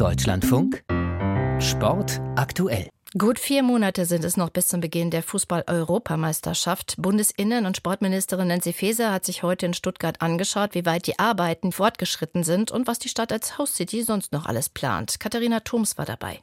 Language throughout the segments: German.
Deutschlandfunk Sport aktuell. Gut vier Monate sind es noch bis zum Beginn der Fußball-Europameisterschaft. Bundesinnen- und Sportministerin Nancy Faeser hat sich heute in Stuttgart angeschaut, wie weit die Arbeiten fortgeschritten sind und was die Stadt als Host City sonst noch alles plant. Katharina Thoms war dabei.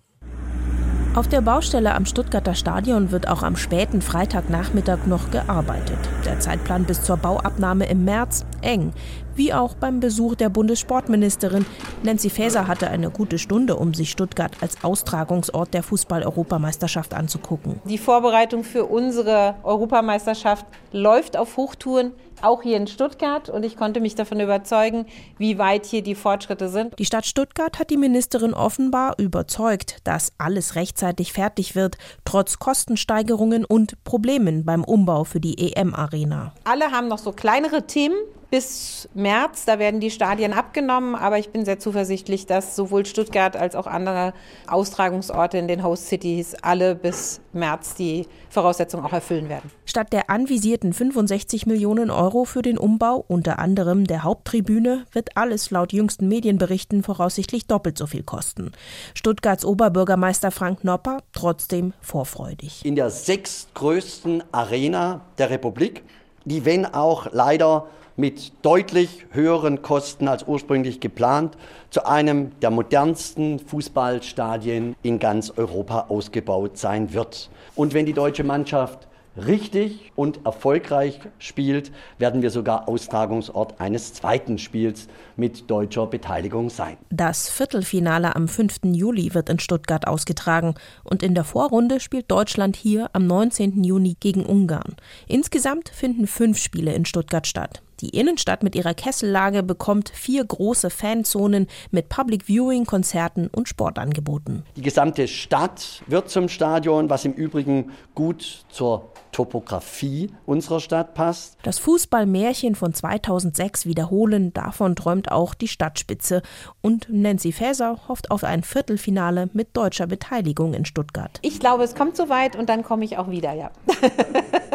Auf der Baustelle am Stuttgarter Stadion wird auch am späten Freitagnachmittag noch gearbeitet. Der Zeitplan bis zur Bauabnahme im März eng, wie auch beim Besuch der Bundessportministerin. Nancy Faeser hatte eine gute Stunde, um sich Stuttgart als Austragungsort der Fußball-Europameisterschaft anzugucken. Die Vorbereitung für unsere Europameisterschaft läuft auf Hochtouren auch hier in Stuttgart und ich konnte mich davon überzeugen, wie weit hier die Fortschritte sind. Die Stadt Stuttgart hat die Ministerin offenbar überzeugt, dass alles rechtzeitig fertig wird, trotz Kostensteigerungen und Problemen beim Umbau für die EM-Arena. Alle haben noch so kleinere Themen, bis März. Da werden die Stadien abgenommen, aber ich bin sehr zuversichtlich, dass sowohl Stuttgart als auch andere Austragungsorte in den Host Cities alle bis März die Voraussetzungen auch erfüllen werden. Statt der anvisierten 65 Millionen Euro für den Umbau, unter anderem der Haupttribüne, wird alles laut jüngsten Medienberichten voraussichtlich doppelt so viel kosten. Stuttgarts Oberbürgermeister Frank Nopper trotzdem vorfreudig. In der sechstgrößten Arena der Republik, die wenn auch leider mit deutlich höheren Kosten als ursprünglich geplant zu einem der modernsten Fußballstadien in ganz Europa ausgebaut sein wird. Und wenn die deutsche Mannschaft richtig und erfolgreich spielt, werden wir sogar Austragungsort eines zweiten Spiels mit deutscher Beteiligung sein. Das Viertelfinale am 5. Juli wird in Stuttgart ausgetragen und in der Vorrunde spielt Deutschland hier am 19. Juni gegen Ungarn. Insgesamt finden fünf Spiele in Stuttgart statt. Die Innenstadt mit ihrer Kessellage bekommt vier große Fanzonen mit Public Viewing, Konzerten und Sportangeboten. Die gesamte Stadt wird zum Stadion, was im Übrigen gut zur Topografie unserer Stadt passt. Das Fußballmärchen von 2006 wiederholen, davon träumt auch die Stadtspitze. Und Nancy Faeser hofft auf ein Viertelfinale mit deutscher Beteiligung in Stuttgart. Ich glaube, es kommt soweit und dann komme ich auch wieder, ja.